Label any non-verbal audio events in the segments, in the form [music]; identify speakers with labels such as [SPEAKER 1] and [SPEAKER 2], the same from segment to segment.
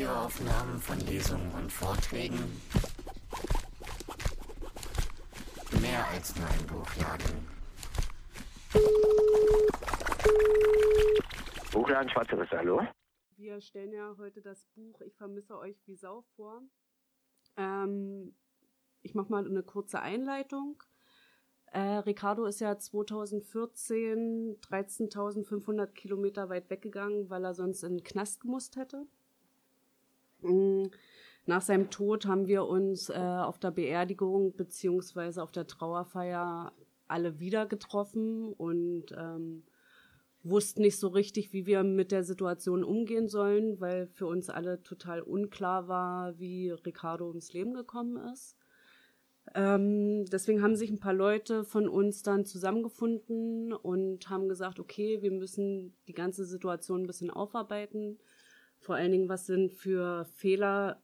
[SPEAKER 1] Audioaufnahmen von Lesungen und Vorträgen. Mehr als nur ein Buchladen.
[SPEAKER 2] Buchladen Schwarzeres, hallo?
[SPEAKER 3] Wir stellen ja heute das Buch Ich vermisse euch wie Sau vor. Ähm, ich mache mal eine kurze Einleitung. Äh, Ricardo ist ja 2014 13.500 Kilometer weit weggegangen, weil er sonst in den Knast gemusst hätte. Mm, nach seinem Tod haben wir uns äh, auf der Beerdigung beziehungsweise auf der Trauerfeier alle wieder getroffen und ähm, wussten nicht so richtig, wie wir mit der Situation umgehen sollen, weil für uns alle total unklar war, wie Ricardo ums Leben gekommen ist. Ähm, deswegen haben sich ein paar Leute von uns dann zusammengefunden und haben gesagt, okay, wir müssen die ganze Situation ein bisschen aufarbeiten. Vor allen Dingen, was sind für Fehler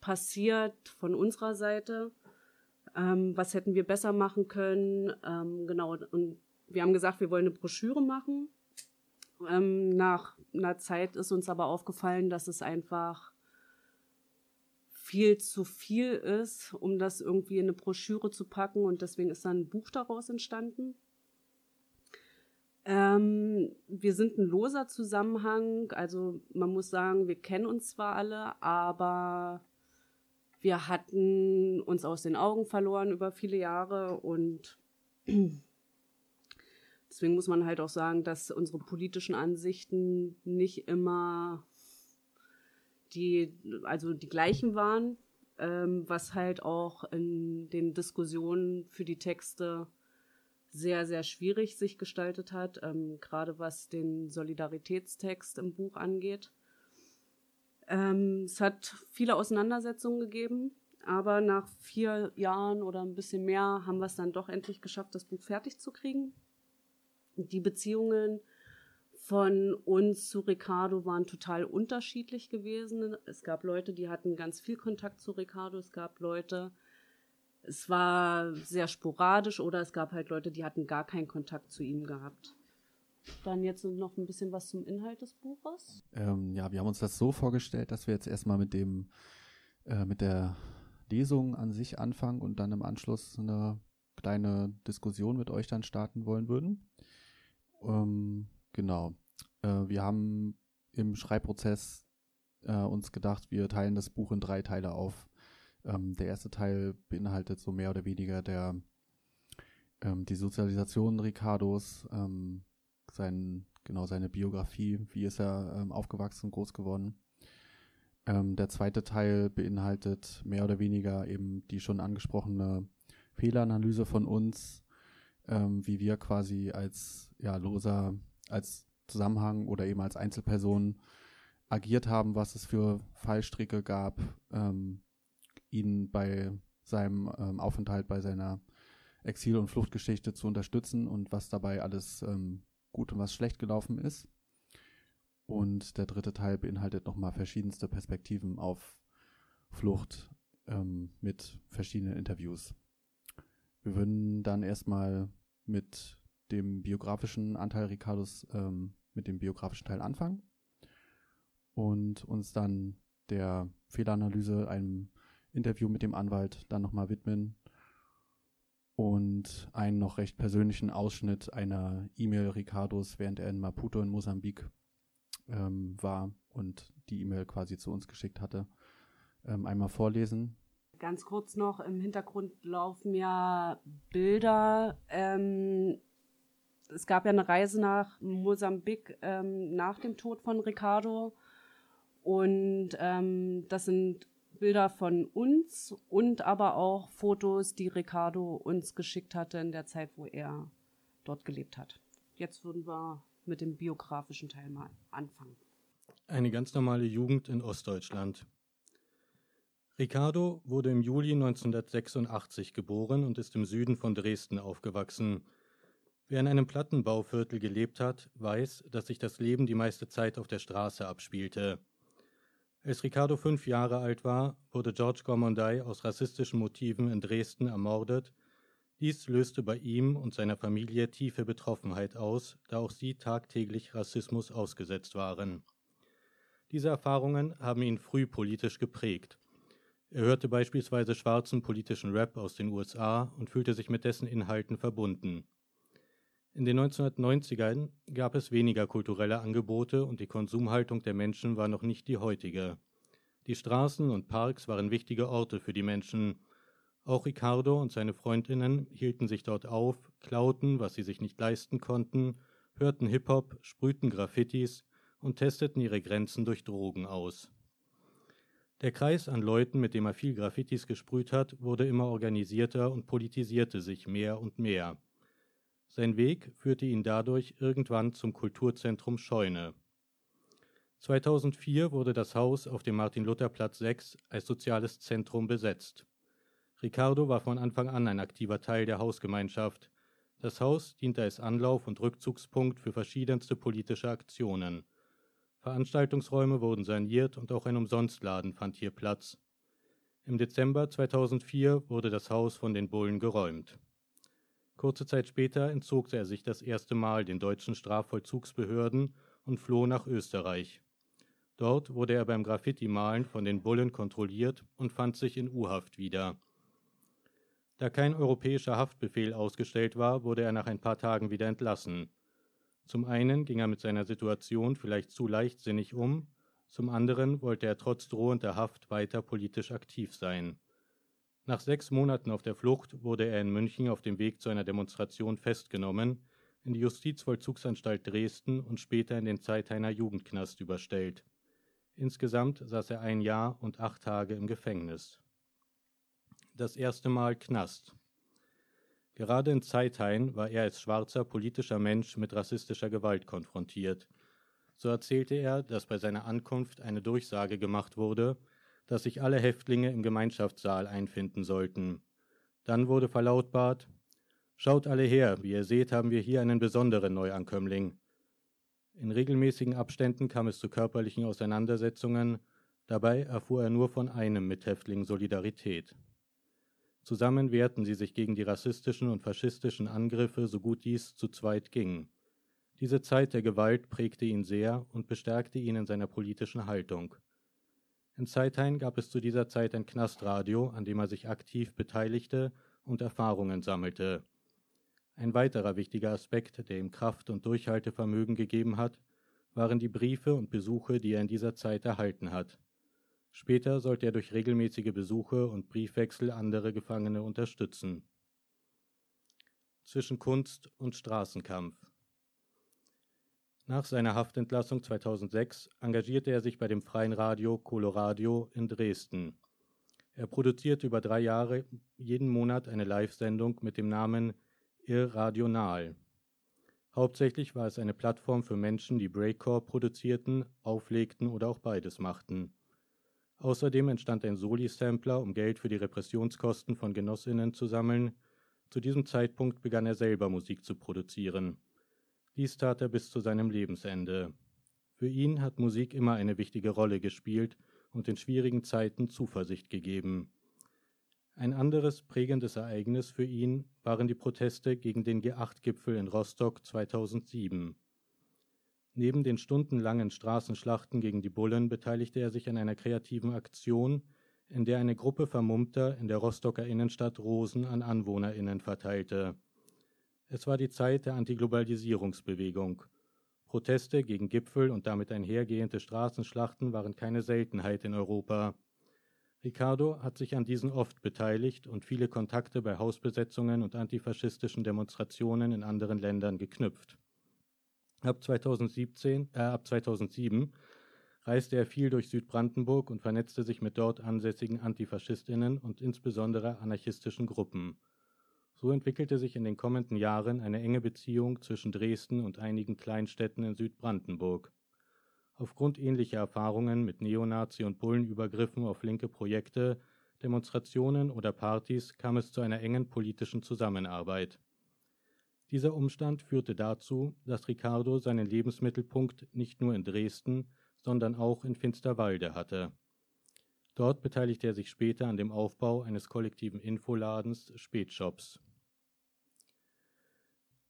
[SPEAKER 3] passiert von unserer Seite? Ähm, was hätten wir besser machen können? Ähm, genau, und wir haben gesagt, wir wollen eine Broschüre machen. Ähm, nach einer Zeit ist uns aber aufgefallen, dass es einfach viel zu viel ist, um das irgendwie in eine Broschüre zu packen und deswegen ist dann ein Buch daraus entstanden. Ähm, wir sind ein loser Zusammenhang, also man muss sagen, wir kennen uns zwar alle, aber wir hatten uns aus den Augen verloren über viele Jahre und [clears throat] deswegen muss man halt auch sagen, dass unsere politischen Ansichten nicht immer die also die gleichen waren, ähm, was halt auch in den Diskussionen für die Texte sehr, sehr schwierig sich gestaltet hat, ähm, gerade was den Solidaritätstext im Buch angeht. Ähm, es hat viele Auseinandersetzungen gegeben, aber nach vier Jahren oder ein bisschen mehr haben wir es dann doch endlich geschafft, das Buch fertig zu kriegen. Die Beziehungen von uns zu Ricardo waren total unterschiedlich gewesen. Es gab Leute, die hatten ganz viel Kontakt zu Ricardo. Es gab Leute, es war sehr sporadisch oder es gab halt Leute, die hatten gar keinen Kontakt zu ihm gehabt. Dann jetzt noch ein bisschen was zum Inhalt des Buches.
[SPEAKER 4] Ähm, ja, wir haben uns das so vorgestellt, dass wir jetzt erstmal mit dem, äh, mit der Lesung an sich anfangen und dann im Anschluss eine kleine Diskussion mit euch dann starten wollen würden. Ähm, Genau. Äh, wir haben im Schreibprozess äh, uns gedacht, wir teilen das Buch in drei Teile auf. Ähm, der erste Teil beinhaltet so mehr oder weniger der ähm, die Sozialisation Ricardos, ähm, sein, genau seine Biografie, wie ist er ähm, aufgewachsen, groß geworden. Ähm, der zweite Teil beinhaltet mehr oder weniger eben die schon angesprochene Fehleranalyse von uns, ähm, wie wir quasi als ja, loser als Zusammenhang oder eben als Einzelperson agiert haben, was es für Fallstricke gab, ähm, ihn bei seinem ähm, Aufenthalt, bei seiner Exil- und Fluchtgeschichte zu unterstützen und was dabei alles ähm, gut und was schlecht gelaufen ist. Und der dritte Teil beinhaltet nochmal verschiedenste Perspektiven auf Flucht ähm, mit verschiedenen Interviews. Wir würden dann erstmal mit dem biografischen Anteil Ricardos ähm, mit dem biografischen Teil anfangen und uns dann der Fehleranalyse, einem Interview mit dem Anwalt dann nochmal widmen und einen noch recht persönlichen Ausschnitt einer E-Mail Ricardos, während er in Maputo in Mosambik ähm, war und die E-Mail quasi zu uns geschickt hatte, ähm, einmal vorlesen.
[SPEAKER 3] Ganz kurz noch, im Hintergrund laufen ja Bilder ähm, es gab ja eine Reise nach Mosambik ähm, nach dem Tod von Ricardo. Und ähm, das sind Bilder von uns und aber auch Fotos, die Ricardo uns geschickt hatte in der Zeit, wo er dort gelebt hat. Jetzt würden wir mit dem biografischen Teil mal anfangen.
[SPEAKER 5] Eine ganz normale Jugend in Ostdeutschland. Ricardo wurde im Juli 1986 geboren und ist im Süden von Dresden aufgewachsen. Wer in einem Plattenbauviertel gelebt hat, weiß, dass sich das Leben die meiste Zeit auf der Straße abspielte. Als Ricardo fünf Jahre alt war, wurde George Gormonday aus rassistischen Motiven in Dresden ermordet. Dies löste bei ihm und seiner Familie tiefe Betroffenheit aus, da auch sie tagtäglich Rassismus ausgesetzt waren. Diese Erfahrungen haben ihn früh politisch geprägt. Er hörte beispielsweise schwarzen politischen Rap aus den USA und fühlte sich mit dessen Inhalten verbunden. In den 1990ern gab es weniger kulturelle Angebote und die Konsumhaltung der Menschen war noch nicht die heutige. Die Straßen und Parks waren wichtige Orte für die Menschen. Auch Ricardo und seine Freundinnen hielten sich dort auf, klauten, was sie sich nicht leisten konnten, hörten Hip-Hop, sprühten Graffitis und testeten ihre Grenzen durch Drogen aus. Der Kreis an Leuten, mit dem er viel Graffitis gesprüht hat, wurde immer organisierter und politisierte sich mehr und mehr. Sein Weg führte ihn dadurch irgendwann zum Kulturzentrum Scheune. 2004 wurde das Haus auf dem Martin-Luther-Platz 6 als soziales Zentrum besetzt. Ricardo war von Anfang an ein aktiver Teil der Hausgemeinschaft. Das Haus diente als Anlauf- und Rückzugspunkt für verschiedenste politische Aktionen. Veranstaltungsräume wurden saniert und auch ein Umsonstladen fand hier Platz. Im Dezember 2004 wurde das Haus von den Bullen geräumt. Kurze Zeit später entzog er sich das erste Mal den deutschen Strafvollzugsbehörden und floh nach Österreich. Dort wurde er beim Graffiti-Malen von den Bullen kontrolliert und fand sich in U-Haft wieder. Da kein europäischer Haftbefehl ausgestellt war, wurde er nach ein paar Tagen wieder entlassen. Zum einen ging er mit seiner Situation vielleicht zu leichtsinnig um, zum anderen wollte er trotz drohender Haft weiter politisch aktiv sein. Nach sechs Monaten auf der Flucht wurde er in München auf dem Weg zu einer Demonstration festgenommen, in die Justizvollzugsanstalt Dresden und später in den Zeithainer Jugendknast überstellt. Insgesamt saß er ein Jahr und acht Tage im Gefängnis. Das erste Mal Knast. Gerade in Zeithain war er als schwarzer politischer Mensch mit rassistischer Gewalt konfrontiert. So erzählte er, dass bei seiner Ankunft eine Durchsage gemacht wurde, dass sich alle Häftlinge im Gemeinschaftssaal einfinden sollten. Dann wurde verlautbart Schaut alle her, wie ihr seht, haben wir hier einen besonderen Neuankömmling. In regelmäßigen Abständen kam es zu körperlichen Auseinandersetzungen, dabei erfuhr er nur von einem Mithäftling Solidarität. Zusammen wehrten sie sich gegen die rassistischen und faschistischen Angriffe, so gut dies zu zweit ging. Diese Zeit der Gewalt prägte ihn sehr und bestärkte ihn in seiner politischen Haltung. In Zeithain gab es zu dieser Zeit ein Knastradio, an dem er sich aktiv beteiligte und Erfahrungen sammelte. Ein weiterer wichtiger Aspekt, der ihm Kraft und Durchhaltevermögen gegeben hat, waren die Briefe und Besuche, die er in dieser Zeit erhalten hat. Später sollte er durch regelmäßige Besuche und Briefwechsel andere Gefangene unterstützen. Zwischen Kunst und Straßenkampf. Nach seiner Haftentlassung 2006 engagierte er sich bei dem freien Radio Coloradio in Dresden. Er produzierte über drei Jahre jeden Monat eine Live-Sendung mit dem Namen Irradional. Hauptsächlich war es eine Plattform für Menschen, die Breakcore produzierten, auflegten oder auch beides machten. Außerdem entstand ein Soli-Sampler, um Geld für die Repressionskosten von Genossinnen zu sammeln. Zu diesem Zeitpunkt begann er selber Musik zu produzieren. Dies tat er bis zu seinem Lebensende. Für ihn hat Musik immer eine wichtige Rolle gespielt und in schwierigen Zeiten Zuversicht gegeben. Ein anderes prägendes Ereignis für ihn waren die Proteste gegen den G8-Gipfel in Rostock 2007. Neben den stundenlangen Straßenschlachten gegen die Bullen beteiligte er sich an einer kreativen Aktion, in der eine Gruppe Vermummter in der Rostocker Innenstadt Rosen an AnwohnerInnen verteilte. Es war die Zeit der Antiglobalisierungsbewegung. Proteste gegen Gipfel und damit einhergehende Straßenschlachten waren keine Seltenheit in Europa. Ricardo hat sich an diesen oft beteiligt und viele Kontakte bei Hausbesetzungen und antifaschistischen Demonstrationen in anderen Ländern geknüpft. Ab 2017, äh, ab 2007 reiste er viel durch Südbrandenburg und vernetzte sich mit dort ansässigen Antifaschistinnen und insbesondere anarchistischen Gruppen. So entwickelte sich in den kommenden Jahren eine enge Beziehung zwischen Dresden und einigen Kleinstädten in Südbrandenburg. Aufgrund ähnlicher Erfahrungen mit Neonazi- und Bullenübergriffen auf linke Projekte, Demonstrationen oder Partys kam es zu einer engen politischen Zusammenarbeit. Dieser Umstand führte dazu, dass Ricardo seinen Lebensmittelpunkt nicht nur in Dresden, sondern auch in Finsterwalde hatte. Dort beteiligte er sich später an dem Aufbau eines kollektiven Infoladens Spätshops.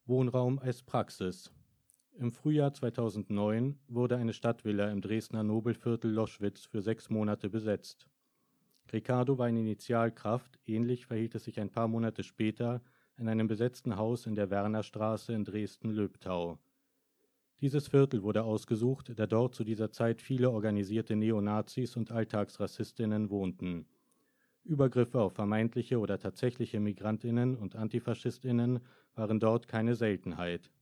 [SPEAKER 5] Wohnraum als Praxis. Im Frühjahr 2009 wurde eine Stadtvilla im Dresdner Nobelviertel Loschwitz für sechs Monate besetzt. Ricardo war eine Initialkraft, ähnlich verhielt es sich ein paar Monate später in einem besetzten Haus in der Wernerstraße in Dresden-Löbtau. Dieses Viertel wurde ausgesucht, da dort zu dieser Zeit viele organisierte Neonazis und Alltagsrassistinnen wohnten. Übergriffe auf vermeintliche oder tatsächliche Migrantinnen und Antifaschistinnen waren dort keine Seltenheit.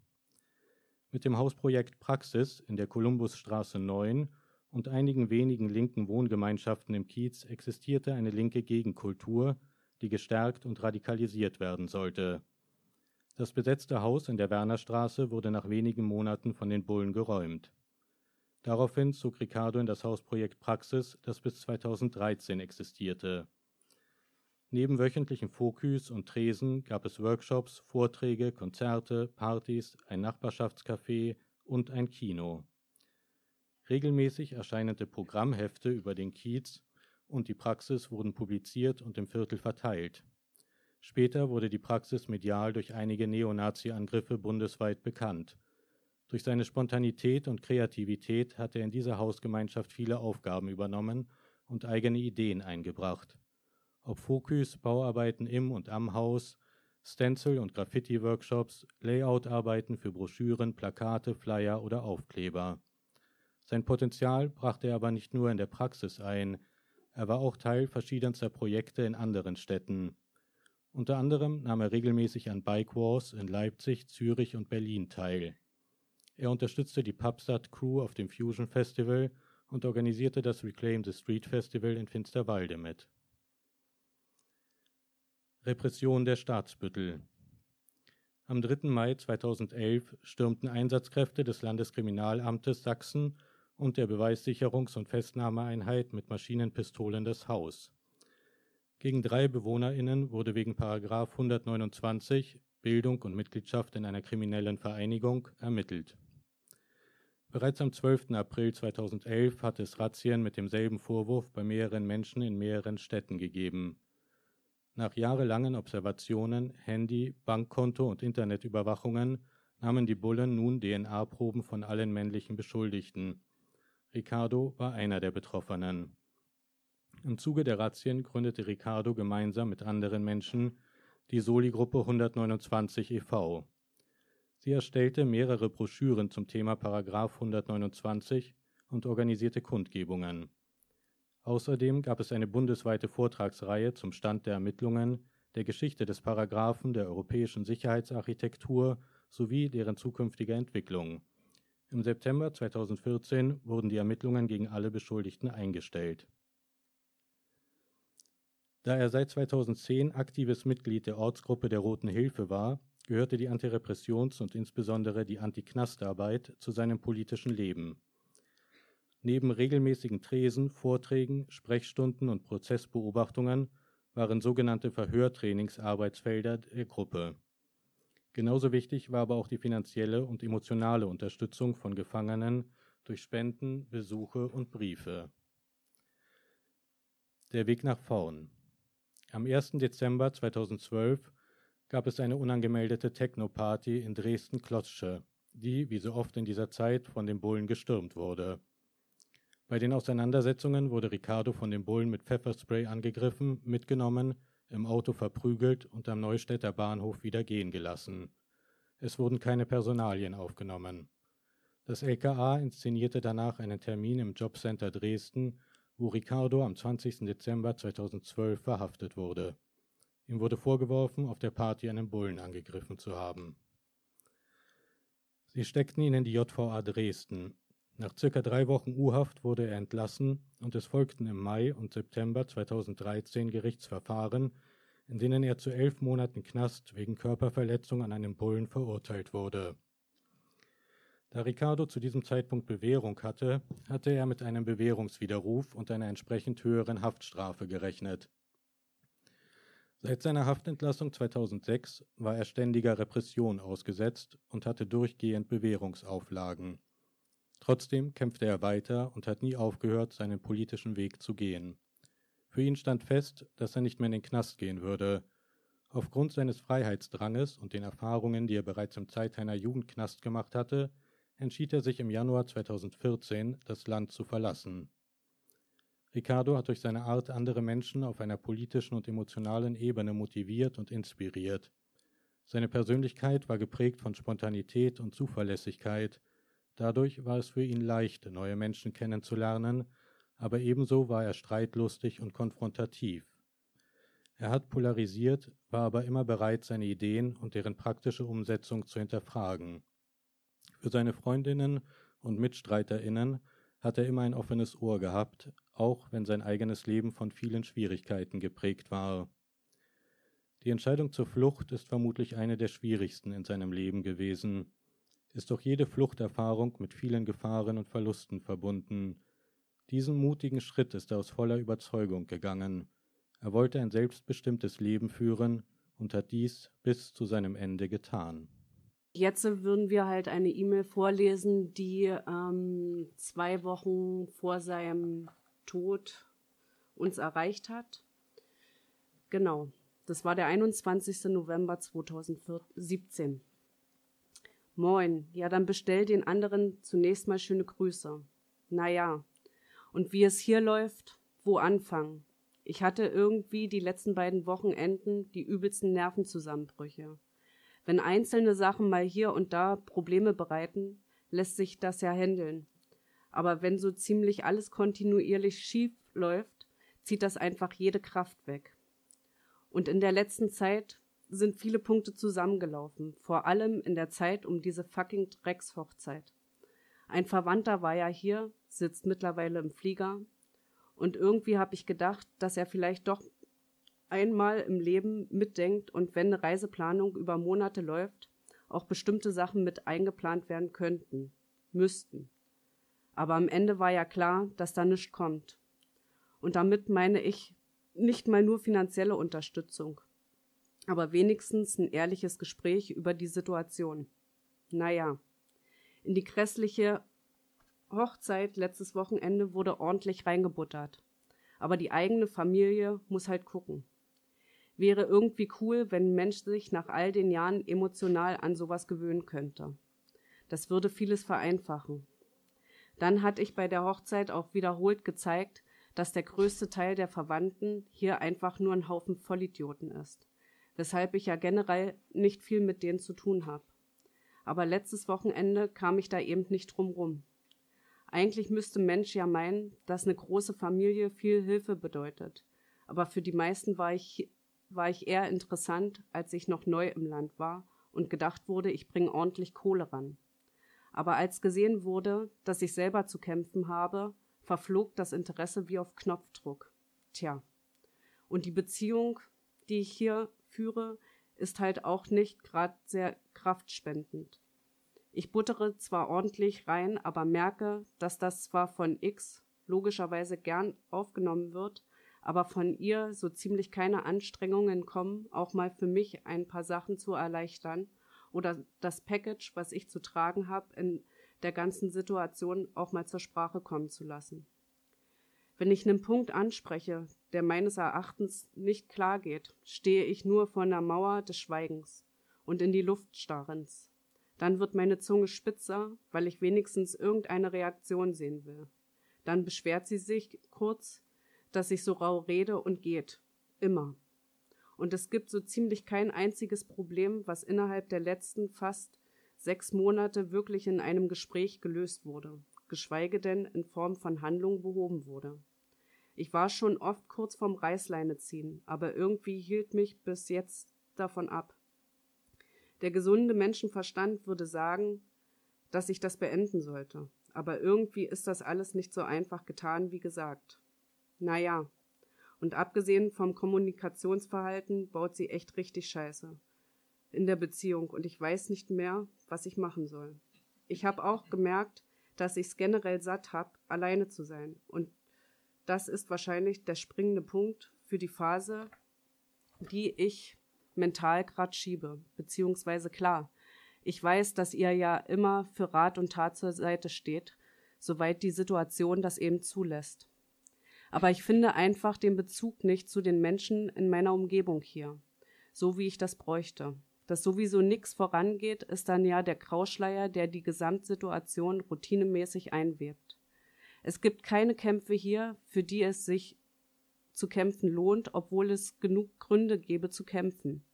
[SPEAKER 5] Mit dem Hausprojekt Praxis in der Kolumbusstraße 9 und einigen wenigen linken Wohngemeinschaften im Kiez existierte eine linke Gegenkultur, die gestärkt und radikalisiert werden sollte. Das besetzte Haus in der Wernerstraße wurde nach wenigen Monaten von den Bullen geräumt. Daraufhin zog Ricardo in das Hausprojekt Praxis, das bis 2013 existierte. Neben wöchentlichen Foküs und Tresen gab es Workshops, Vorträge, Konzerte, Partys, ein Nachbarschaftscafé und ein Kino. Regelmäßig erscheinende Programmhefte über den Kiez und die Praxis wurden publiziert und im Viertel verteilt. Später wurde die Praxis medial durch einige Neonazi-Angriffe bundesweit bekannt. Durch seine Spontanität und Kreativität hat er in dieser Hausgemeinschaft viele Aufgaben übernommen und eigene Ideen eingebracht ob Focus, Bauarbeiten im und am Haus, Stencil- und Graffiti-Workshops, Layout-Arbeiten für Broschüren, Plakate, Flyer oder Aufkleber. Sein Potenzial brachte er aber nicht nur in der Praxis ein, er war auch Teil verschiedenster Projekte in anderen Städten. Unter anderem nahm er regelmäßig an Bike Wars in Leipzig, Zürich und Berlin teil. Er unterstützte die Pubstat Crew auf dem Fusion Festival und organisierte das Reclaim the Street Festival in Finsterwalde mit. Repression der Staatsbüttel. Am 3. Mai 2011 stürmten Einsatzkräfte des Landeskriminalamtes Sachsen und der Beweissicherungs- und Festnahmeeinheit mit Maschinenpistolen das Haus. Gegen drei BewohnerInnen wurde wegen 129 Bildung und Mitgliedschaft in einer kriminellen Vereinigung ermittelt. Bereits am 12. April 2011 hatte es Razzien mit demselben Vorwurf bei mehreren Menschen in mehreren Städten gegeben. Nach jahrelangen Observationen, Handy, Bankkonto und Internetüberwachungen nahmen die Bullen nun DNA-Proben von allen männlichen Beschuldigten. Ricardo war einer der Betroffenen. Im Zuge der Razzien gründete Ricardo gemeinsam mit anderen Menschen die Soli-Gruppe 129 e.V. Sie erstellte mehrere Broschüren zum Thema Paragraph 129 und organisierte Kundgebungen. Außerdem gab es eine bundesweite Vortragsreihe zum Stand der Ermittlungen, der Geschichte des Paragraphen, der europäischen Sicherheitsarchitektur sowie deren zukünftiger Entwicklung. Im September 2014 wurden die Ermittlungen gegen alle Beschuldigten eingestellt. Da er seit 2010 aktives Mitglied der Ortsgruppe der Roten Hilfe war, gehörte die Antirepressions- und insbesondere die Anti-Knastarbeit zu seinem politischen Leben. Neben regelmäßigen Tresen, Vorträgen, Sprechstunden und Prozessbeobachtungen waren sogenannte Verhörtrainingsarbeitsfelder der Gruppe. Genauso wichtig war aber auch die finanzielle und emotionale Unterstützung von Gefangenen durch Spenden, Besuche und Briefe. Der Weg nach vorn. Am 1. Dezember 2012 gab es eine unangemeldete Techno-Party in Dresden-Klotzsche, die, wie so oft in dieser Zeit, von den Bullen gestürmt wurde. Bei den Auseinandersetzungen wurde Ricardo von den Bullen mit Pfefferspray angegriffen, mitgenommen, im Auto verprügelt und am Neustädter Bahnhof wieder gehen gelassen. Es wurden keine Personalien aufgenommen. Das LKA inszenierte danach einen Termin im Jobcenter Dresden, wo Ricardo am 20. Dezember 2012 verhaftet wurde. Ihm wurde vorgeworfen, auf der Party einen Bullen angegriffen zu haben. Sie steckten ihn in die JVA Dresden. Nach circa drei Wochen U-Haft wurde er entlassen und es folgten im Mai und September 2013 Gerichtsverfahren, in denen er zu elf Monaten Knast wegen Körperverletzung an einem Bullen verurteilt wurde. Da Ricardo zu diesem Zeitpunkt Bewährung hatte, hatte er mit einem Bewährungswiderruf und einer entsprechend höheren Haftstrafe gerechnet. Seit seiner Haftentlassung 2006 war er ständiger Repression ausgesetzt und hatte durchgehend Bewährungsauflagen. Trotzdem kämpfte er weiter und hat nie aufgehört, seinen politischen Weg zu gehen. Für ihn stand fest, dass er nicht mehr in den Knast gehen würde. Aufgrund seines Freiheitsdranges und den Erfahrungen, die er bereits im Zeit einer Jugendknast gemacht hatte, entschied er sich im Januar 2014, das Land zu verlassen. Ricardo hat durch seine Art andere Menschen auf einer politischen und emotionalen Ebene motiviert und inspiriert. Seine Persönlichkeit war geprägt von Spontanität und Zuverlässigkeit. Dadurch war es für ihn leicht, neue Menschen kennenzulernen, aber ebenso war er streitlustig und konfrontativ. Er hat polarisiert, war aber immer bereit, seine Ideen und deren praktische Umsetzung zu hinterfragen. Für seine Freundinnen und Mitstreiterinnen hat er immer ein offenes Ohr gehabt, auch wenn sein eigenes Leben von vielen Schwierigkeiten geprägt war. Die Entscheidung zur Flucht ist vermutlich eine der schwierigsten in seinem Leben gewesen, ist doch jede Fluchterfahrung mit vielen Gefahren und Verlusten verbunden. Diesen mutigen Schritt ist er aus voller Überzeugung gegangen. Er wollte ein selbstbestimmtes Leben führen und hat dies bis zu seinem Ende getan.
[SPEAKER 3] Jetzt würden wir halt eine E-Mail vorlesen, die ähm, zwei Wochen vor seinem Tod uns erreicht hat. Genau, das war der 21. November 2017. Moin, ja, dann bestell den anderen zunächst mal schöne Grüße. Naja, und wie es hier läuft, wo anfangen? Ich hatte irgendwie die letzten beiden Wochenenden die übelsten Nervenzusammenbrüche. Wenn einzelne Sachen mal hier und da Probleme bereiten, lässt sich das ja handeln. Aber wenn so ziemlich alles kontinuierlich schief läuft, zieht das einfach jede Kraft weg. Und in der letzten Zeit sind viele Punkte zusammengelaufen, vor allem in der Zeit um diese fucking Dreckshochzeit. Ein Verwandter war ja hier, sitzt mittlerweile im Flieger, und irgendwie habe ich gedacht, dass er vielleicht doch einmal im Leben mitdenkt und wenn eine Reiseplanung über Monate läuft, auch bestimmte Sachen mit eingeplant werden könnten, müssten. Aber am Ende war ja klar, dass da nichts kommt. Und damit meine ich nicht mal nur finanzielle Unterstützung, aber wenigstens ein ehrliches Gespräch über die Situation. Naja, in die grässliche Hochzeit letztes Wochenende wurde ordentlich reingebuttert. Aber die eigene Familie muss halt gucken. Wäre irgendwie cool, wenn ein Mensch sich nach all den Jahren emotional an sowas gewöhnen könnte. Das würde vieles vereinfachen. Dann hatte ich bei der Hochzeit auch wiederholt gezeigt, dass der größte Teil der Verwandten hier einfach nur ein Haufen Vollidioten ist, weshalb ich ja generell nicht viel mit denen zu tun habe. Aber letztes Wochenende kam ich da eben nicht drum rum. Eigentlich müsste Mensch ja meinen, dass eine große Familie viel Hilfe bedeutet. Aber für die meisten war ich war ich eher interessant, als ich noch neu im Land war und gedacht wurde, ich bringe ordentlich Kohle ran. Aber als gesehen wurde, dass ich selber zu kämpfen habe, verflog das Interesse wie auf Knopfdruck. Tja. Und die Beziehung, die ich hier führe, ist halt auch nicht gerade sehr kraftspendend. Ich buttere zwar ordentlich rein, aber merke, dass das zwar von X logischerweise gern aufgenommen wird, aber von ihr so ziemlich keine Anstrengungen kommen, auch mal für mich ein paar Sachen zu erleichtern oder das Package, was ich zu tragen habe, in der ganzen Situation auch mal zur Sprache kommen zu lassen. Wenn ich einen Punkt anspreche, der meines Erachtens nicht klar geht, stehe ich nur vor einer Mauer des Schweigens und in die Luft starrens. Dann wird meine Zunge spitzer, weil ich wenigstens irgendeine Reaktion sehen will. Dann beschwert sie sich kurz, dass ich so rau rede und geht. Immer. Und es gibt so ziemlich kein einziges Problem, was innerhalb der letzten fast sechs Monate wirklich in einem Gespräch gelöst wurde, geschweige denn in Form von Handlung behoben wurde. Ich war schon oft kurz vorm Reißleine ziehen, aber irgendwie hielt mich bis jetzt davon ab. Der gesunde Menschenverstand würde sagen, dass ich das beenden sollte, aber irgendwie ist das alles nicht so einfach getan wie gesagt. Naja. Und abgesehen vom Kommunikationsverhalten baut sie echt richtig scheiße. In der Beziehung und ich weiß nicht mehr, was ich machen soll. Ich habe auch gemerkt, dass ich es generell satt hab, alleine zu sein. Und das ist wahrscheinlich der springende Punkt für die Phase, die ich mental grad schiebe. Beziehungsweise klar, ich weiß, dass ihr ja immer für Rat und Tat zur Seite steht, soweit die Situation das eben zulässt aber ich finde einfach den Bezug nicht zu den Menschen in meiner Umgebung hier, so wie ich das bräuchte. dass sowieso nichts vorangeht, ist dann ja der Grauschleier, der die Gesamtsituation routinemäßig einwebt. Es gibt keine Kämpfe hier, für die es sich zu kämpfen lohnt, obwohl es genug Gründe gäbe zu kämpfen.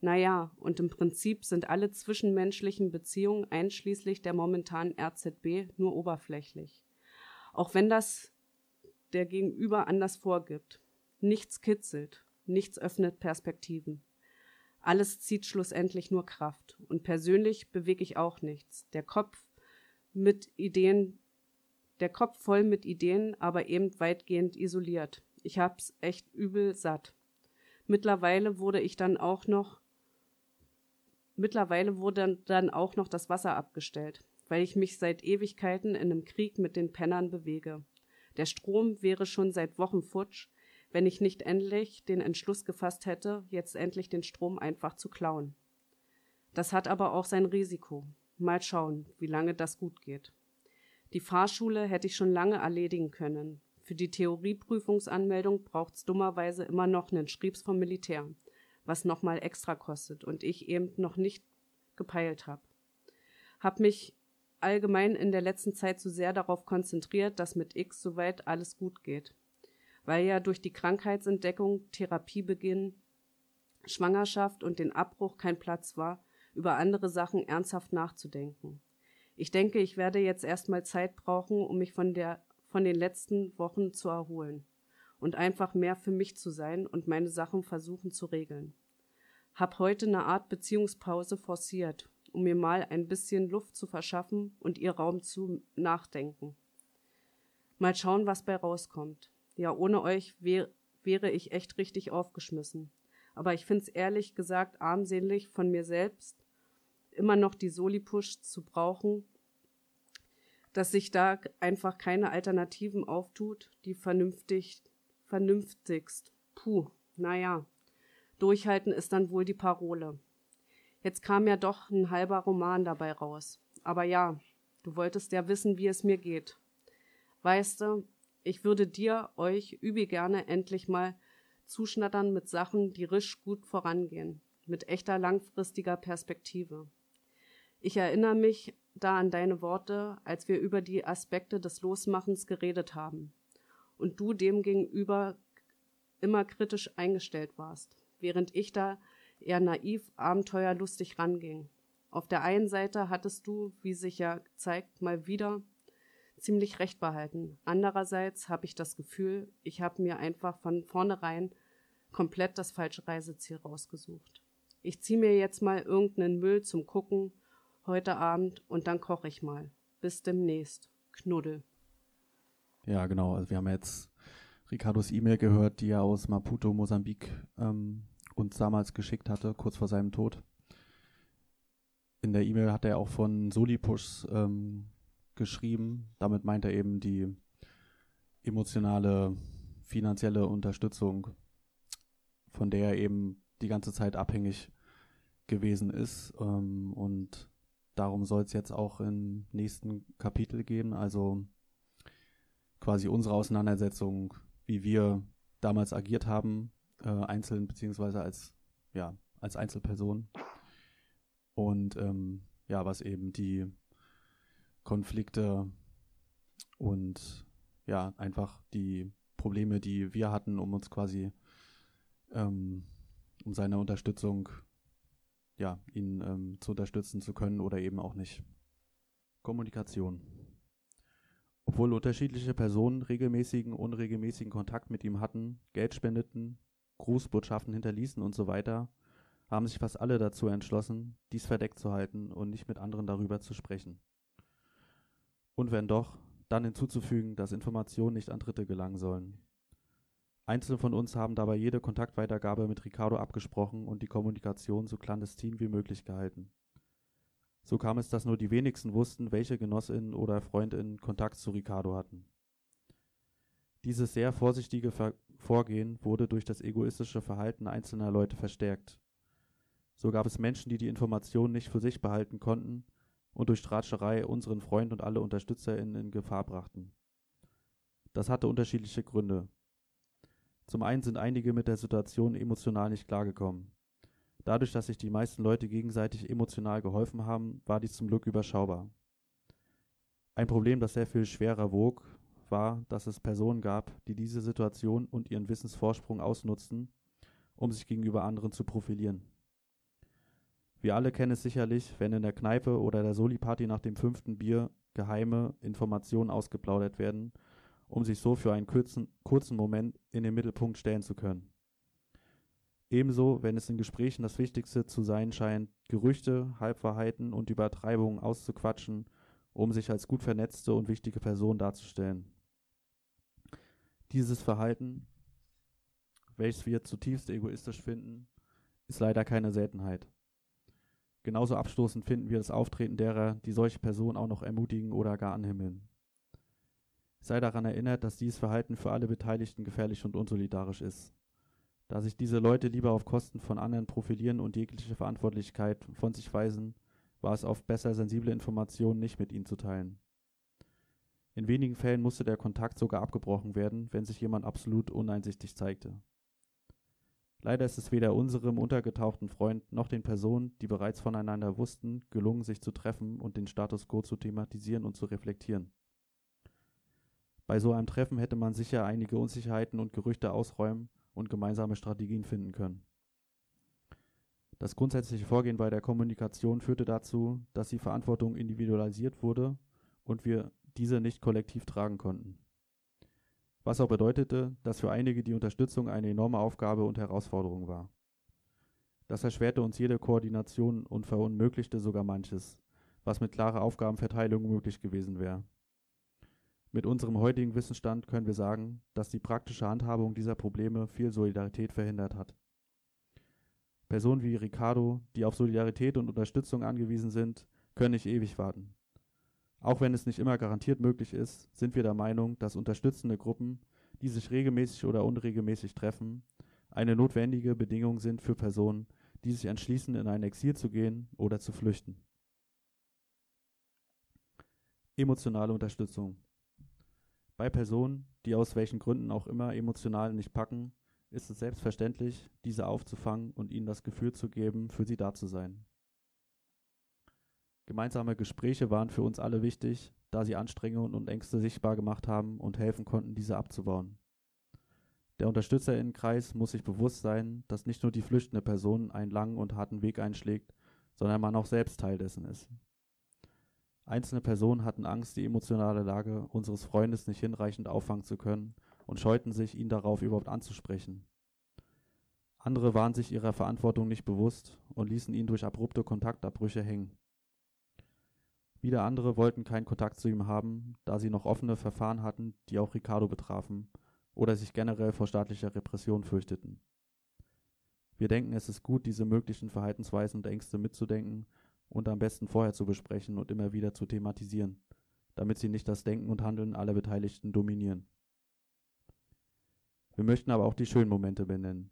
[SPEAKER 3] Naja, und im Prinzip sind alle zwischenmenschlichen Beziehungen einschließlich der momentanen RZB nur oberflächlich. Auch wenn das der Gegenüber anders vorgibt. Nichts kitzelt, nichts öffnet Perspektiven. Alles zieht schlussendlich nur Kraft. Und persönlich bewege ich auch nichts. Der Kopf mit Ideen, der Kopf voll mit Ideen, aber eben weitgehend isoliert. Ich hab's echt übel satt. Mittlerweile wurde ich dann auch noch, mittlerweile wurde dann auch noch das Wasser abgestellt, weil ich mich seit Ewigkeiten in einem Krieg mit den Pennern bewege. Der Strom wäre schon seit Wochen futsch, wenn ich nicht endlich den Entschluss gefasst hätte, jetzt endlich den Strom einfach zu klauen. Das hat aber auch sein Risiko. Mal schauen, wie lange das gut geht. Die Fahrschule hätte ich schon lange erledigen können. Für die Theorieprüfungsanmeldung braucht's dummerweise immer noch einen Schriebs vom Militär, was nochmal extra kostet und ich eben noch nicht gepeilt hab. Hab mich allgemein in der letzten Zeit zu sehr darauf konzentriert, dass mit X soweit alles gut geht weil ja durch die Krankheitsentdeckung, Therapiebeginn, Schwangerschaft und den Abbruch kein Platz war, über andere Sachen ernsthaft nachzudenken. Ich denke, ich werde jetzt erstmal Zeit brauchen, um mich von der von den letzten Wochen zu erholen und einfach mehr für mich zu sein und meine Sachen versuchen zu regeln. Hab heute eine Art Beziehungspause forciert, um mir mal ein bisschen Luft zu verschaffen und ihr Raum zu nachdenken. Mal schauen, was bei rauskommt. Ja, ohne euch wär, wäre ich echt richtig aufgeschmissen. Aber ich find's ehrlich gesagt armselig von mir selbst, immer noch die Soli-Push zu brauchen, dass sich da einfach keine Alternativen auftut, die vernünftig, vernünftigst. Puh, naja. Durchhalten ist dann wohl die Parole. Jetzt kam ja doch ein halber Roman dabei raus. Aber ja, du wolltest ja wissen, wie es mir geht. Weißt du, ich würde dir, euch übel gerne endlich mal zuschnattern mit Sachen, die risch gut vorangehen, mit echter langfristiger Perspektive. Ich erinnere mich da an deine Worte, als wir über die Aspekte des Losmachens geredet haben und du dem gegenüber immer kritisch eingestellt warst, während ich da eher naiv, abenteuerlustig ranging. Auf der einen Seite hattest du, wie sich ja zeigt, mal wieder ziemlich recht behalten. Andererseits habe ich das Gefühl, ich habe mir einfach von vornherein komplett das falsche Reiseziel rausgesucht. Ich ziehe mir jetzt mal irgendeinen Müll zum Gucken heute Abend und dann koche ich mal. Bis demnächst. Knuddel.
[SPEAKER 4] Ja, genau. Also wir haben jetzt Ricardos E-Mail gehört, die er aus Maputo, Mosambik ähm, uns damals geschickt hatte, kurz vor seinem Tod. In der E-Mail hat er auch von Solipushs ähm, geschrieben. Damit meint er eben die emotionale, finanzielle Unterstützung, von der er eben die ganze Zeit abhängig gewesen ist. Ähm, und darum soll es jetzt auch im nächsten Kapitel gehen. Also quasi unsere Auseinandersetzung, wie wir damals agiert haben, äh, einzeln beziehungsweise als ja als Einzelperson und ähm, ja was eben die Konflikte und ja, einfach die Probleme, die wir hatten, um uns quasi ähm, um seine Unterstützung, ja, ihn ähm, zu unterstützen zu können oder eben auch nicht. Kommunikation. Obwohl unterschiedliche Personen regelmäßigen, unregelmäßigen Kontakt mit ihm hatten, Geld spendeten, Grußbotschaften hinterließen und so weiter, haben sich fast alle dazu entschlossen, dies verdeckt zu halten und nicht mit anderen darüber zu sprechen und wenn doch, dann hinzuzufügen, dass Informationen nicht an Dritte gelangen sollen. Einzelne von uns haben dabei jede Kontaktweitergabe mit Ricardo abgesprochen und die Kommunikation so clandestin wie möglich gehalten. So kam es, dass nur die wenigsten wussten, welche Genossinnen oder Freundinnen Kontakt zu Ricardo hatten. Dieses sehr vorsichtige Ver Vorgehen wurde durch das egoistische Verhalten einzelner Leute verstärkt. So gab es Menschen, die die Informationen nicht für sich behalten konnten und durch Stratscherei unseren Freund und alle UnterstützerInnen in Gefahr brachten. Das hatte unterschiedliche Gründe. Zum einen sind einige mit der Situation emotional nicht klargekommen. Dadurch, dass sich die meisten Leute gegenseitig emotional geholfen haben, war dies zum Glück überschaubar. Ein Problem, das sehr viel schwerer wog, war, dass es Personen gab, die diese Situation und ihren Wissensvorsprung ausnutzten, um sich gegenüber anderen zu profilieren. Wir alle kennen es sicherlich, wenn in der Kneipe oder der Soli-Party nach dem fünften Bier geheime Informationen ausgeplaudert werden, um sich so für einen kurzen, kurzen Moment in den Mittelpunkt stellen zu können. Ebenso, wenn es in Gesprächen das Wichtigste zu sein scheint, Gerüchte, Halbwahrheiten und Übertreibungen auszuquatschen, um sich als gut vernetzte und wichtige Person darzustellen. Dieses Verhalten, welches wir zutiefst egoistisch finden, ist leider keine Seltenheit. Genauso abstoßend finden wir das Auftreten derer, die solche Personen auch noch ermutigen oder gar anhimmeln. Sei daran erinnert, dass dieses Verhalten für alle Beteiligten gefährlich und unsolidarisch ist. Da sich diese Leute lieber auf Kosten von anderen profilieren und jegliche Verantwortlichkeit von sich weisen, war es oft besser, sensible Informationen nicht mit ihnen zu teilen. In wenigen Fällen musste der Kontakt sogar abgebrochen werden, wenn sich jemand absolut uneinsichtig zeigte. Leider ist es weder unserem untergetauchten Freund noch den Personen, die bereits voneinander wussten, gelungen, sich zu treffen und den Status quo zu thematisieren und zu reflektieren. Bei so einem Treffen hätte man sicher einige Unsicherheiten und Gerüchte ausräumen und gemeinsame Strategien finden können. Das grundsätzliche Vorgehen bei der Kommunikation führte dazu, dass die Verantwortung individualisiert wurde und wir diese nicht kollektiv tragen konnten. Was auch bedeutete, dass für einige die Unterstützung eine enorme Aufgabe und Herausforderung war. Das erschwerte uns jede Koordination und verunmöglichte sogar manches, was mit klarer Aufgabenverteilung möglich gewesen wäre. Mit unserem heutigen Wissensstand können wir sagen, dass die praktische Handhabung dieser Probleme viel Solidarität verhindert hat. Personen wie Ricardo, die auf Solidarität und Unterstützung angewiesen sind, können nicht ewig warten. Auch wenn es nicht immer garantiert möglich ist, sind wir der Meinung, dass unterstützende Gruppen, die sich regelmäßig oder unregelmäßig treffen, eine notwendige Bedingung sind für Personen, die sich entschließen, in ein Exil zu gehen oder zu flüchten. Emotionale Unterstützung. Bei Personen, die aus welchen Gründen auch immer emotional nicht packen, ist es selbstverständlich, diese aufzufangen und ihnen das Gefühl zu geben, für sie da zu sein. Gemeinsame Gespräche waren für uns alle wichtig, da sie Anstrengungen und Ängste sichtbar gemacht haben und helfen konnten, diese abzubauen. Der Unterstützerinnenkreis muss sich bewusst sein, dass nicht nur die flüchtende Person einen langen und harten Weg einschlägt, sondern man auch selbst Teil dessen ist. Einzelne Personen hatten Angst, die emotionale Lage unseres Freundes nicht hinreichend auffangen zu können und scheuten sich, ihn darauf überhaupt anzusprechen. Andere waren sich ihrer Verantwortung nicht bewusst und ließen ihn durch abrupte Kontaktabbrüche hängen. Wieder andere wollten keinen Kontakt zu ihm haben, da sie noch offene Verfahren hatten, die auch Ricardo betrafen, oder sich generell vor staatlicher Repression fürchteten. Wir denken, es ist gut, diese möglichen Verhaltensweisen und Ängste mitzudenken und am besten vorher zu besprechen und immer wieder zu thematisieren, damit sie nicht das Denken und Handeln aller Beteiligten dominieren. Wir möchten aber auch die schönen Momente benennen.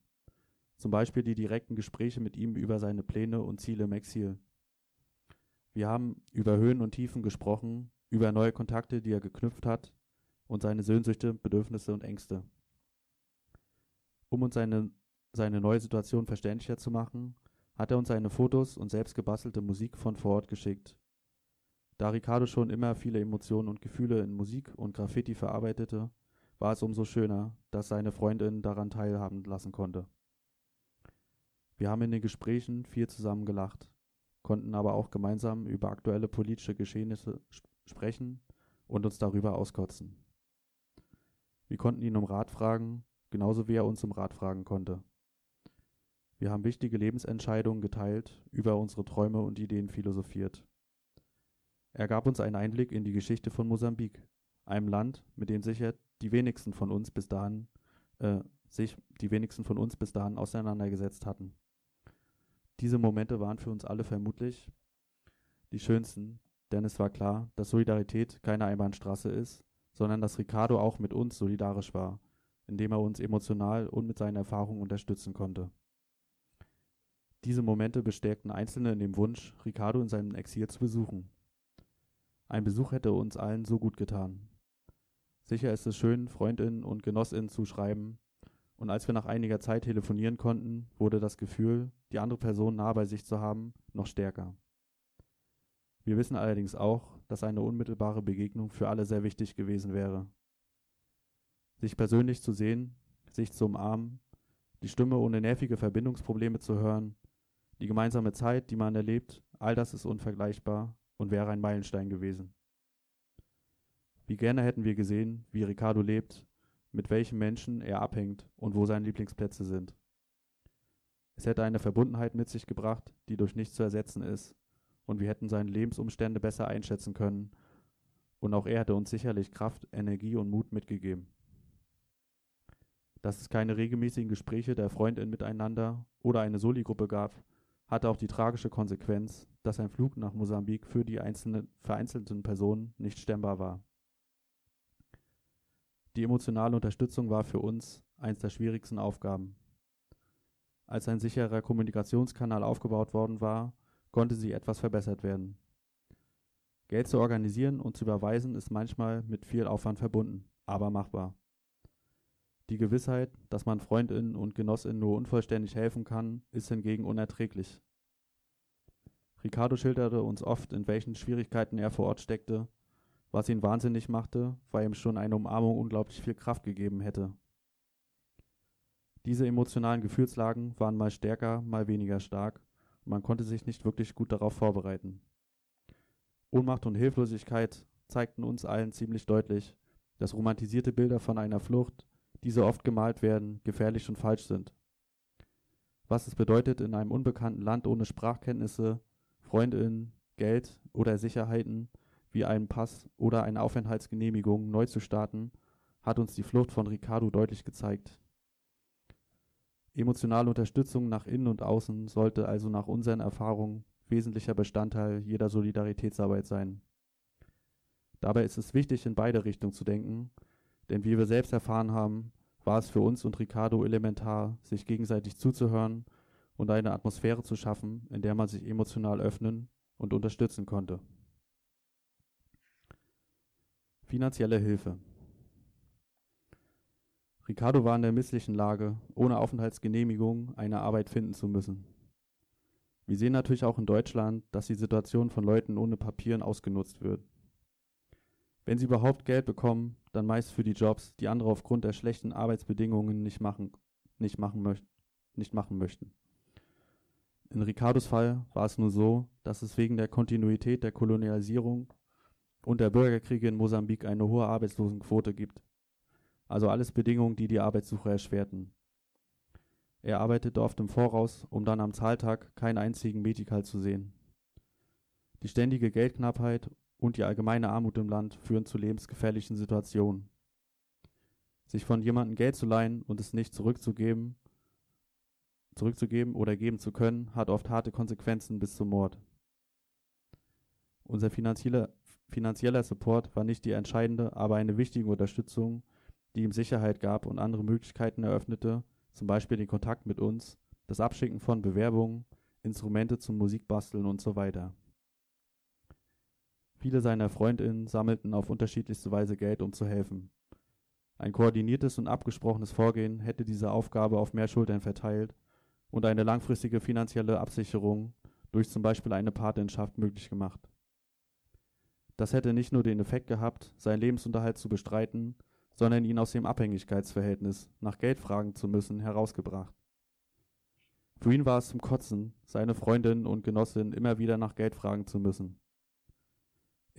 [SPEAKER 4] Zum Beispiel die direkten Gespräche mit ihm über seine Pläne und Ziele im Exil. Wir haben über Höhen und Tiefen gesprochen, über neue Kontakte, die er geknüpft hat und seine Sehnsüchte, Bedürfnisse und Ängste. Um uns seine, seine neue Situation verständlicher zu machen, hat er uns seine Fotos und selbst gebastelte Musik von vor Ort geschickt. Da Ricardo schon immer viele Emotionen und Gefühle in Musik und Graffiti verarbeitete, war es umso schöner, dass seine Freundin daran teilhaben lassen konnte. Wir haben in den Gesprächen viel zusammen gelacht konnten aber auch gemeinsam über aktuelle politische Geschehnisse sprechen und uns darüber auskotzen. Wir konnten ihn um Rat fragen, genauso wie er uns um Rat fragen konnte. Wir haben wichtige Lebensentscheidungen geteilt, über unsere Träume und Ideen philosophiert. Er gab uns einen Einblick in die Geschichte von Mosambik, einem Land, mit dem sicher die wenigsten von uns bis dahin äh, sich die wenigsten von uns bis dahin auseinandergesetzt hatten. Diese Momente waren für uns alle vermutlich die schönsten, denn es war klar, dass Solidarität keine Einbahnstraße ist, sondern dass Ricardo auch mit uns solidarisch war, indem er uns emotional und mit seinen Erfahrungen unterstützen konnte. Diese Momente bestärkten Einzelne in dem Wunsch, Ricardo in seinem Exil zu besuchen. Ein Besuch hätte uns allen so gut getan. Sicher ist es schön, Freundinnen und Genossinnen zu schreiben Und als wir nach einiger Zeit telefonieren konnten, wurde das Gefühl, die andere Person nah bei sich zu haben, noch stärker. Wir wissen allerdings auch, dass eine unmittelbare Begegnung für alle sehr wichtig gewesen wäre. Sich persönlich zu sehen, sich zu umarmen, die Stimme ohne nervige Verbindungsprobleme zu hören, die gemeinsame Zeit, die man erlebt, all das ist unvergleichbar und wäre ein Meilenstein gewesen. Wie gerne hätten wir gesehen, wie Ricardo lebt, mit welchen Menschen er abhängt und wo seine Lieblingsplätze sind. Es hätte eine Verbundenheit mit sich gebracht, die durch nichts zu ersetzen ist, und wir hätten seine Lebensumstände besser einschätzen können, und auch er hätte uns sicherlich Kraft, Energie und Mut mitgegeben. Dass es keine regelmäßigen Gespräche der Freundin miteinander oder eine Soli-Gruppe gab, hatte auch die tragische Konsequenz, dass ein Flug nach Mosambik für die vereinzelten Personen nicht stemmbar war. Die emotionale Unterstützung war für uns eines der schwierigsten Aufgaben. Als ein sicherer Kommunikationskanal aufgebaut worden war, konnte sie etwas verbessert werden. Geld zu organisieren und zu überweisen ist manchmal mit viel Aufwand verbunden, aber machbar. Die Gewissheit, dass man Freundinnen und Genossinnen nur unvollständig helfen kann, ist hingegen unerträglich. Ricardo schilderte uns oft, in welchen Schwierigkeiten er vor Ort steckte, was ihn wahnsinnig machte, weil ihm schon eine Umarmung unglaublich viel Kraft gegeben hätte. Diese emotionalen Gefühlslagen waren mal stärker, mal weniger stark, und man konnte sich nicht wirklich gut darauf vorbereiten. Ohnmacht und Hilflosigkeit zeigten uns allen ziemlich deutlich, dass romantisierte Bilder von einer Flucht die so oft gemalt werden, gefährlich und falsch sind. Was es bedeutet, in einem unbekannten Land ohne Sprachkenntnisse, Freundinnen, Geld oder Sicherheiten wie einen Pass oder eine Aufenthaltsgenehmigung neu zu starten, hat uns die Flucht von Ricardo deutlich gezeigt. Emotionale Unterstützung nach innen und außen sollte also nach unseren Erfahrungen wesentlicher Bestandteil jeder Solidaritätsarbeit sein. Dabei ist es wichtig, in beide Richtungen zu denken denn wie wir selbst erfahren haben, war es für uns und Ricardo elementar, sich gegenseitig zuzuhören und eine Atmosphäre zu schaffen, in der man sich emotional öffnen und unterstützen konnte. Finanzielle Hilfe Ricardo war in der misslichen Lage, ohne Aufenthaltsgenehmigung eine Arbeit finden zu müssen. Wir sehen natürlich auch in Deutschland, dass die Situation von Leuten ohne Papieren ausgenutzt wird. Wenn sie überhaupt Geld bekommen, dann meist für die Jobs, die andere aufgrund der schlechten Arbeitsbedingungen nicht machen, nicht machen, möcht, nicht machen möchten. In Ricardos Fall war es nur so, dass es wegen der Kontinuität der Kolonialisierung und der Bürgerkriege in Mosambik eine hohe Arbeitslosenquote gibt. Also alles Bedingungen, die die Arbeitssuche erschwerten. Er arbeitete oft im Voraus, um dann am Zahltag keinen einzigen Medikal zu sehen. Die ständige Geldknappheit und die allgemeine Armut im Land führen zu lebensgefährlichen Situationen. Sich von jemandem Geld zu leihen und es nicht zurückzugeben, zurückzugeben oder geben zu können, hat oft harte Konsequenzen bis zum Mord. Unser finanzieller, finanzieller Support war nicht die entscheidende, aber eine wichtige Unterstützung, die ihm Sicherheit gab und andere Möglichkeiten eröffnete, zum Beispiel den Kontakt mit uns, das Abschicken von Bewerbungen, Instrumente zum Musikbasteln und so weiter. Viele seiner Freundinnen sammelten auf unterschiedlichste Weise Geld, um zu helfen. Ein koordiniertes und abgesprochenes Vorgehen hätte diese Aufgabe auf mehr Schultern verteilt und eine langfristige finanzielle Absicherung durch zum Beispiel eine Patenschaft möglich gemacht. Das hätte nicht nur den Effekt gehabt, seinen Lebensunterhalt zu bestreiten, sondern ihn aus dem Abhängigkeitsverhältnis, nach Geld fragen zu müssen, herausgebracht. Für ihn war es zum Kotzen, seine Freundinnen und Genossinnen immer wieder nach Geld fragen zu müssen.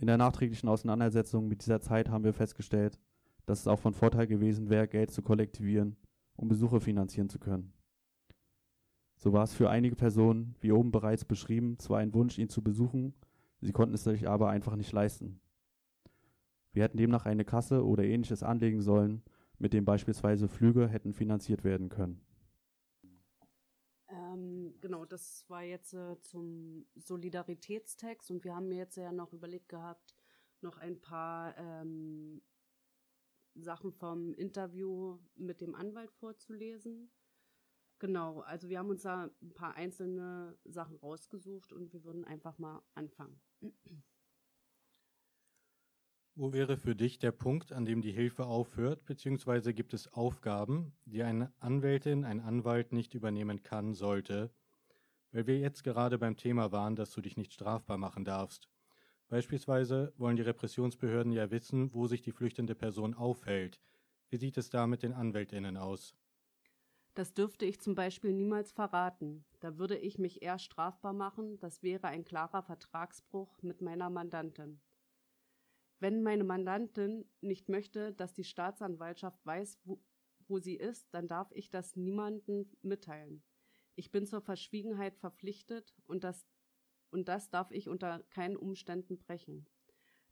[SPEAKER 4] In der nachträglichen Auseinandersetzung mit dieser Zeit haben wir festgestellt, dass es auch von Vorteil gewesen wäre, Geld zu kollektivieren, um Besuche finanzieren zu können. So war es für einige Personen, wie oben bereits beschrieben, zwar ein Wunsch, ihn zu besuchen, sie konnten es sich aber einfach nicht leisten. Wir hätten demnach eine Kasse oder ähnliches anlegen sollen, mit dem beispielsweise Flüge hätten finanziert werden können.
[SPEAKER 3] Genau, das war jetzt äh, zum Solidaritätstext und wir haben mir jetzt ja noch überlegt gehabt, noch ein paar ähm, Sachen vom Interview mit dem Anwalt vorzulesen. Genau, also wir haben uns da ein paar einzelne Sachen rausgesucht und wir würden einfach mal anfangen.
[SPEAKER 5] Wo wäre für dich der Punkt, an dem die Hilfe aufhört, beziehungsweise gibt es Aufgaben, die eine Anwältin, ein Anwalt nicht übernehmen kann, sollte, weil wir jetzt gerade beim Thema waren, dass du dich nicht strafbar machen darfst. Beispielsweise wollen die Repressionsbehörden ja wissen, wo sich die flüchtende Person aufhält. Wie sieht es da mit den Anwältinnen aus?
[SPEAKER 3] Das dürfte ich zum Beispiel niemals verraten. Da würde ich mich eher strafbar machen. Das wäre ein klarer Vertragsbruch mit meiner Mandantin. Wenn meine Mandantin nicht möchte, dass die Staatsanwaltschaft weiß, wo, wo sie ist, dann darf ich das niemandem mitteilen. Ich bin zur Verschwiegenheit verpflichtet und das, und das darf ich unter keinen Umständen brechen.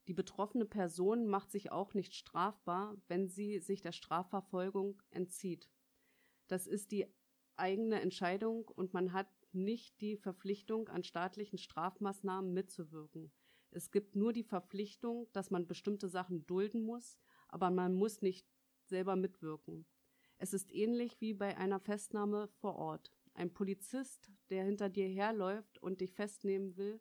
[SPEAKER 3] Die betroffene Person macht sich auch nicht strafbar, wenn sie sich der Strafverfolgung entzieht. Das ist die eigene Entscheidung und man hat nicht die Verpflichtung, an staatlichen Strafmaßnahmen mitzuwirken. Es gibt nur die Verpflichtung, dass man bestimmte Sachen dulden muss, aber man muss nicht selber mitwirken. Es ist ähnlich wie bei einer Festnahme vor Ort. Ein Polizist, der hinter dir herläuft und dich festnehmen will,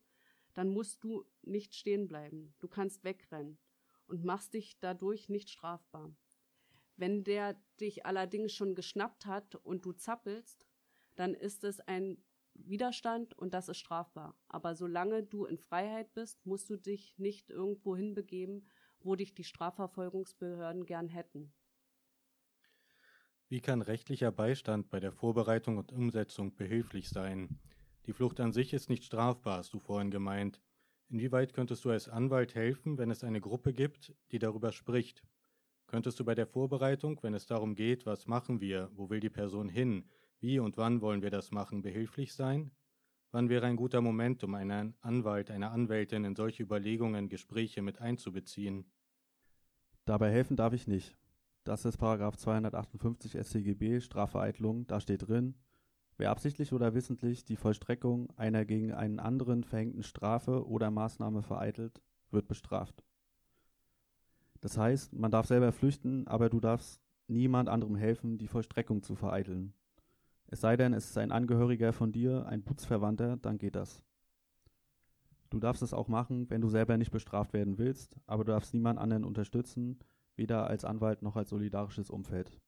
[SPEAKER 3] dann musst du nicht stehen bleiben. Du kannst wegrennen und machst dich dadurch nicht strafbar. Wenn der dich allerdings schon geschnappt hat und du zappelst, dann ist es ein Widerstand und das ist strafbar. Aber solange du in Freiheit bist, musst du dich nicht irgendwo hinbegeben, wo dich die Strafverfolgungsbehörden gern hätten.
[SPEAKER 5] Wie kann rechtlicher Beistand bei der Vorbereitung und Umsetzung behilflich sein? Die Flucht an sich ist nicht strafbar, hast du vorhin gemeint. Inwieweit könntest du als Anwalt helfen, wenn es eine Gruppe gibt, die darüber spricht? Könntest du bei der Vorbereitung, wenn es darum geht, was machen wir, wo will die Person hin, wie und wann wollen wir das machen, behilflich sein? Wann wäre ein guter Moment, um einen Anwalt, eine Anwältin in solche Überlegungen, Gespräche mit einzubeziehen?
[SPEAKER 4] Dabei helfen darf ich nicht. Das ist Paragraph 258 StGB, Strafvereitlung, da steht drin, wer absichtlich oder wissentlich die Vollstreckung einer gegen einen anderen verhängten Strafe oder Maßnahme vereitelt, wird bestraft. Das heißt, man darf selber flüchten, aber du darfst niemand anderem helfen, die Vollstreckung zu vereiteln. Es sei denn, es ist ein Angehöriger von dir, ein Blutsverwandter, dann geht das. Du darfst es auch machen, wenn du selber nicht bestraft werden willst, aber du darfst niemand anderen unterstützen, weder als Anwalt noch als solidarisches Umfeld.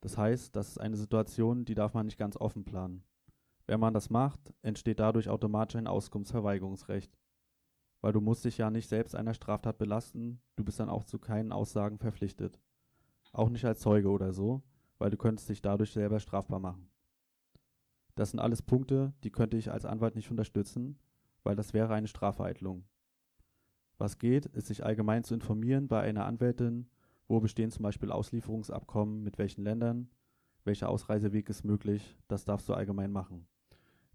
[SPEAKER 4] Das heißt, das ist eine Situation, die darf man nicht ganz offen planen. Wenn man das macht, entsteht dadurch automatisch ein Auskunftsverweigerungsrecht weil du musst dich ja nicht selbst einer Straftat belasten, du bist dann auch zu keinen Aussagen verpflichtet. Auch nicht als Zeuge oder so, weil du könntest dich dadurch selber strafbar machen. Das sind alles Punkte, die könnte ich als Anwalt nicht unterstützen, weil das wäre eine Strafvereitlung. Was geht, ist sich allgemein zu informieren bei einer Anwältin, wo bestehen zum Beispiel Auslieferungsabkommen mit welchen Ländern, welcher Ausreiseweg ist möglich, das darfst du allgemein machen.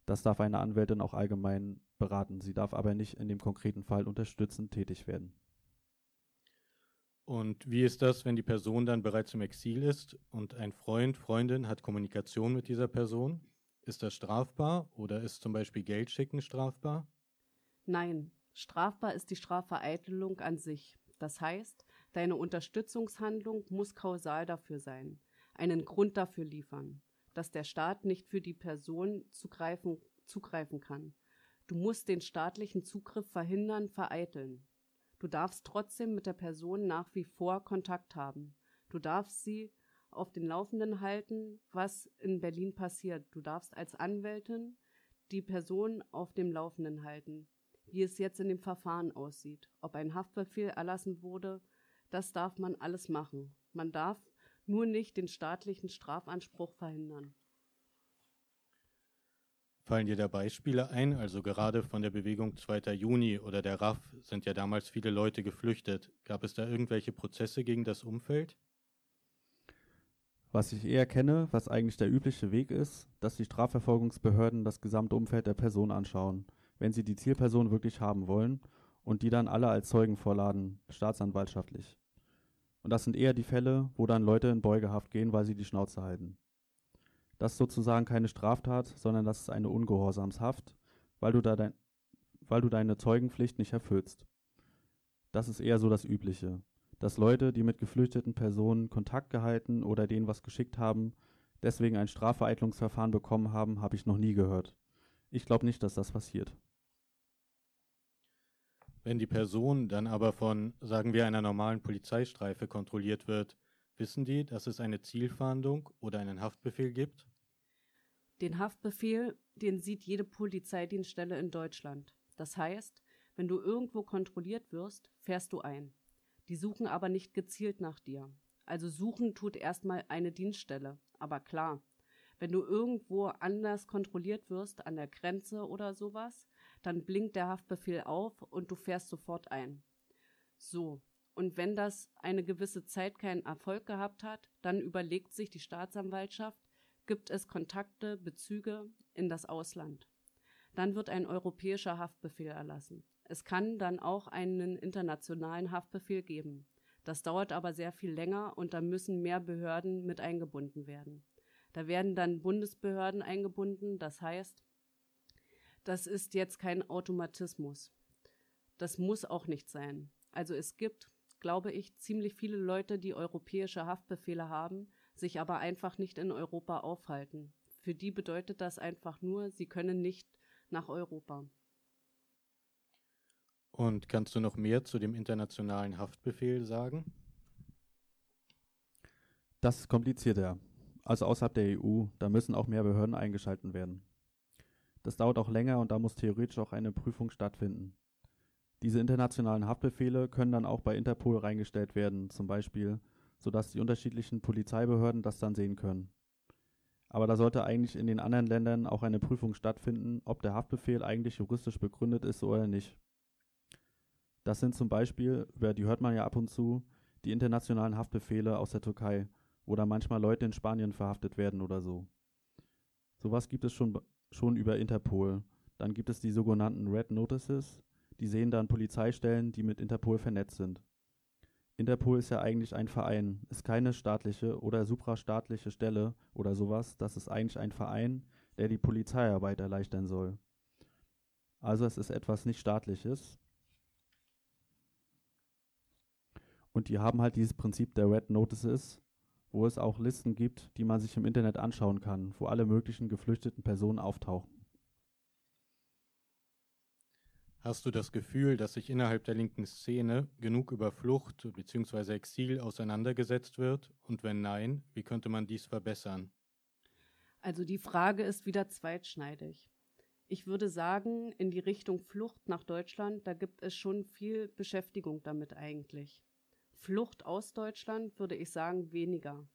[SPEAKER 4] Das darf eine Anwältin auch allgemein beraten. Sie darf aber nicht in dem konkreten Fall unterstützend tätig werden.
[SPEAKER 5] Und wie ist das, wenn die Person dann bereits im Exil ist und ein Freund, Freundin hat Kommunikation mit dieser Person? Ist das strafbar oder ist zum Beispiel Geld schicken strafbar?
[SPEAKER 3] Nein, strafbar ist die Strafvereitelung an sich. Das heißt, deine Unterstützungshandlung muss kausal dafür sein, einen Grund dafür liefern dass der Staat nicht für die Person zugreifen, zugreifen kann. Du musst den staatlichen Zugriff verhindern, vereiteln. Du darfst trotzdem mit der Person nach wie vor Kontakt haben. Du darfst sie auf den Laufenden halten, was in Berlin passiert. Du darfst als Anwältin die Person auf dem Laufenden halten, wie es jetzt in dem Verfahren aussieht. Ob ein Haftbefehl erlassen wurde, das darf man alles machen. Man darf nur nicht den staatlichen Strafanspruch verhindern.
[SPEAKER 5] Fallen dir da Beispiele ein? Also gerade von der Bewegung 2. Juni oder der RAF sind ja damals viele Leute geflüchtet. Gab es da irgendwelche Prozesse gegen das Umfeld?
[SPEAKER 4] Was ich eher kenne, was eigentlich der übliche Weg ist, dass die Strafverfolgungsbehörden das gesamte Umfeld der Person anschauen, wenn sie die Zielperson wirklich haben wollen und die dann alle als Zeugen vorladen, staatsanwaltschaftlich. Und das sind eher die Fälle, wo dann Leute in Beugehaft gehen, weil sie die Schnauze halten. Das ist sozusagen keine Straftat, sondern das ist eine Ungehorsamshaft, weil du, da dein, weil du deine Zeugenpflicht nicht erfüllst. Das ist eher so das Übliche. Dass Leute, die mit geflüchteten Personen Kontakt gehalten oder denen was geschickt haben, deswegen ein Strafvereitlungsverfahren bekommen haben, habe ich noch nie gehört. Ich glaube nicht, dass das passiert.
[SPEAKER 5] Wenn die Person dann aber von, sagen wir, einer normalen Polizeistreife kontrolliert wird, wissen die, dass es eine Zielfahndung oder einen Haftbefehl gibt?
[SPEAKER 3] Den Haftbefehl, den sieht jede Polizeidienststelle in Deutschland. Das heißt, wenn du irgendwo kontrolliert wirst, fährst du ein. Die suchen aber nicht gezielt nach dir. Also suchen tut erstmal eine Dienststelle. Aber klar, wenn du irgendwo anders kontrolliert wirst, an der Grenze oder sowas, dann blinkt der Haftbefehl auf und du fährst sofort ein. So. Und wenn das eine gewisse Zeit keinen Erfolg gehabt hat, dann überlegt sich die Staatsanwaltschaft, gibt es Kontakte, Bezüge in das Ausland. Dann wird ein europäischer Haftbefehl erlassen. Es kann dann auch einen internationalen Haftbefehl geben. Das dauert aber sehr viel länger und da müssen mehr Behörden mit eingebunden werden. Da werden dann Bundesbehörden eingebunden, das heißt, das ist jetzt kein Automatismus. Das muss auch nicht sein. Also es gibt, glaube ich, ziemlich viele Leute, die europäische Haftbefehle haben, sich aber einfach nicht in Europa aufhalten. Für die bedeutet das einfach nur, sie können nicht nach Europa.
[SPEAKER 5] Und kannst du noch mehr zu dem internationalen Haftbefehl sagen?
[SPEAKER 4] Das ist komplizierter. Also außerhalb der EU, da müssen auch mehr Behörden eingeschalten werden. Das dauert auch länger und da muss theoretisch auch eine Prüfung stattfinden. Diese internationalen Haftbefehle können dann auch bei Interpol reingestellt werden, zum Beispiel, sodass die unterschiedlichen Polizeibehörden das dann sehen können. Aber da sollte eigentlich in den anderen Ländern auch eine Prüfung stattfinden, ob der Haftbefehl eigentlich juristisch begründet ist oder nicht. Das sind zum Beispiel, über die hört man ja ab und zu, die internationalen Haftbefehle aus der Türkei, da manchmal Leute in Spanien verhaftet werden oder so. Sowas gibt es schon schon über Interpol. Dann gibt es die sogenannten Red Notices, die sehen dann Polizeistellen, die mit Interpol vernetzt sind. Interpol ist ja eigentlich ein Verein, ist keine staatliche oder suprastaatliche Stelle oder sowas, das ist eigentlich ein Verein, der die Polizeiarbeit erleichtern soll. Also es ist etwas nicht staatliches. Und die haben halt dieses Prinzip der Red Notices, wo es auch Listen gibt, die man sich im Internet anschauen kann, wo alle möglichen geflüchteten Personen auftauchen.
[SPEAKER 5] Hast du das Gefühl, dass sich innerhalb der linken Szene genug über Flucht bzw. Exil auseinandergesetzt wird? Und wenn nein, wie könnte man dies verbessern?
[SPEAKER 3] Also die Frage ist wieder zweitschneidig. Ich würde sagen, in die Richtung Flucht nach Deutschland, da gibt es schon viel Beschäftigung damit eigentlich. Flucht aus Deutschland würde ich sagen weniger,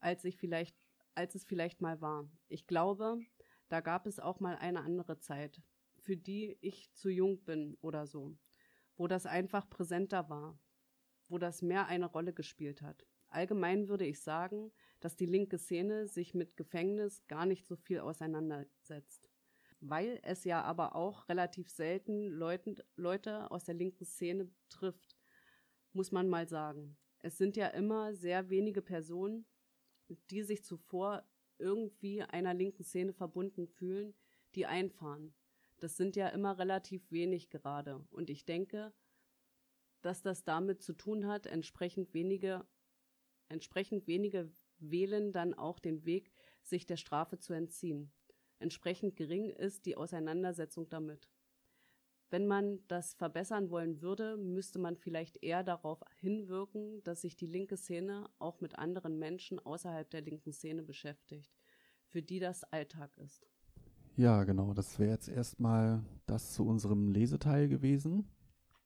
[SPEAKER 3] als ich vielleicht, als es vielleicht mal war. Ich glaube, da gab es auch mal eine andere Zeit, für die ich zu jung bin oder so, wo das einfach präsenter war, wo das mehr eine Rolle gespielt hat. Allgemein würde ich sagen, dass die linke Szene sich mit Gefängnis gar nicht so viel auseinandersetzt. Weil es ja aber auch relativ selten Leuten, Leute aus der linken Szene trifft muss man mal sagen. Es sind ja immer sehr wenige Personen, die sich zuvor irgendwie einer linken Szene verbunden fühlen, die einfahren. Das sind ja immer relativ wenig gerade. Und ich denke, dass das damit zu tun hat, entsprechend wenige, entsprechend wenige wählen dann auch den Weg, sich der Strafe zu entziehen. Entsprechend gering ist die Auseinandersetzung damit. Wenn man das verbessern wollen würde, müsste man vielleicht eher darauf hinwirken, dass sich die linke Szene auch mit anderen Menschen außerhalb der linken Szene beschäftigt, für die das Alltag ist.
[SPEAKER 4] Ja, genau. Das wäre jetzt erstmal das zu unserem Leseteil gewesen.